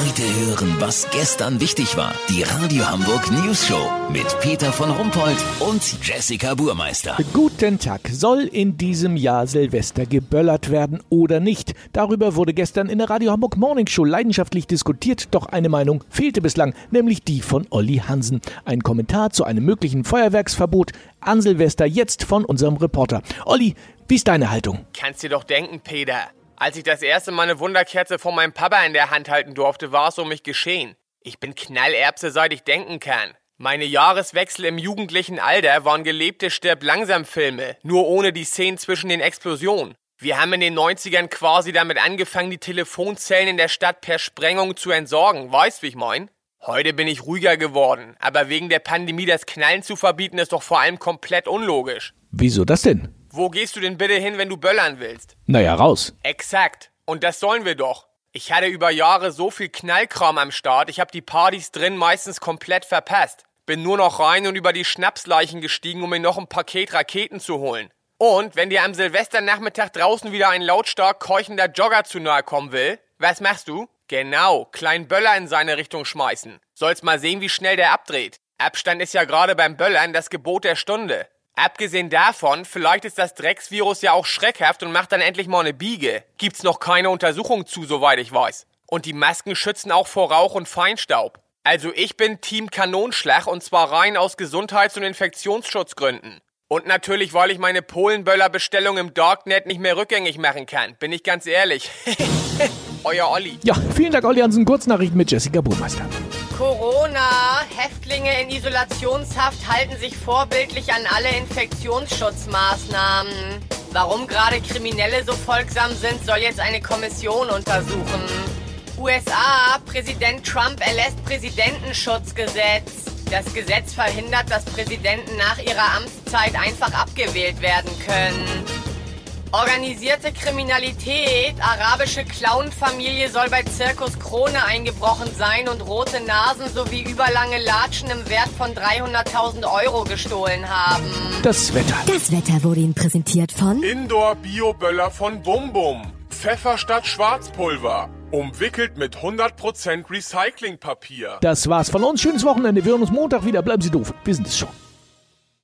Heute hören, was gestern wichtig war. Die Radio Hamburg News Show mit Peter von Rumpold und Jessica Burmeister. Guten Tag. Soll in diesem Jahr Silvester geböllert werden oder nicht? Darüber wurde gestern in der Radio Hamburg Morning Show leidenschaftlich diskutiert, doch eine Meinung fehlte bislang, nämlich die von Olli Hansen. Ein Kommentar zu einem möglichen Feuerwerksverbot an Silvester jetzt von unserem Reporter. Olli, wie ist deine Haltung? Kannst dir doch denken, Peter. Als ich das erste Mal eine Wunderkerze von meinem Papa in der Hand halten durfte, war es um mich geschehen. Ich bin Knallerbse, seit ich denken kann. Meine Jahreswechsel im jugendlichen Alter waren gelebte Stirb-langsam-Filme, nur ohne die Szenen zwischen den Explosionen. Wir haben in den 90ern quasi damit angefangen, die Telefonzellen in der Stadt per Sprengung zu entsorgen. Weißt, wie ich mein? Heute bin ich ruhiger geworden, aber wegen der Pandemie das Knallen zu verbieten ist doch vor allem komplett unlogisch. Wieso das denn? Wo gehst du denn bitte hin, wenn du böllern willst? Naja, raus. Exakt. Und das sollen wir doch. Ich hatte über Jahre so viel Knallkram am Start, ich hab die Partys drin meistens komplett verpasst. Bin nur noch rein und über die Schnapsleichen gestiegen, um mir noch ein Paket Raketen zu holen. Und wenn dir am Silvesternachmittag draußen wieder ein lautstark keuchender Jogger zu nahe kommen will, was machst du? Genau, kleinen Böller in seine Richtung schmeißen. Sollst mal sehen, wie schnell der abdreht. Abstand ist ja gerade beim Böllern das Gebot der Stunde. Abgesehen davon, vielleicht ist das Drecksvirus ja auch schreckhaft und macht dann endlich mal eine Biege. Gibt's noch keine Untersuchung zu, soweit ich weiß. Und die Masken schützen auch vor Rauch und Feinstaub. Also ich bin Team Kanonschlag und zwar rein aus Gesundheits- und Infektionsschutzgründen. Und natürlich, weil ich meine Polenböller-Bestellung im Darknet nicht mehr rückgängig machen kann. Bin ich ganz ehrlich. Euer Olli. Ja, vielen Dank, Olli Hansen. Kurznachrichten mit Jessica Burmeister. Corona. Häftlinge in Isolationshaft halten sich vorbildlich an alle Infektionsschutzmaßnahmen. Warum gerade Kriminelle so folgsam sind, soll jetzt eine Kommission untersuchen. USA. Präsident Trump erlässt Präsidentenschutzgesetz. Das Gesetz verhindert, dass Präsidenten nach ihrer Amtszeit einfach abgewählt werden können. Organisierte Kriminalität. Arabische Clownfamilie soll bei Zirkus Krone eingebrochen sein und rote Nasen sowie überlange Latschen im Wert von 300.000 Euro gestohlen haben. Das Wetter. Das Wetter wurde Ihnen präsentiert von Indoor Bioböller von Bum Bum. Pfeffer statt Schwarzpulver. Umwickelt mit 100% Recyclingpapier. Das war's von uns. Schönes Wochenende. Wir hören uns Montag wieder. Bleiben Sie doof. Wir sind es schon.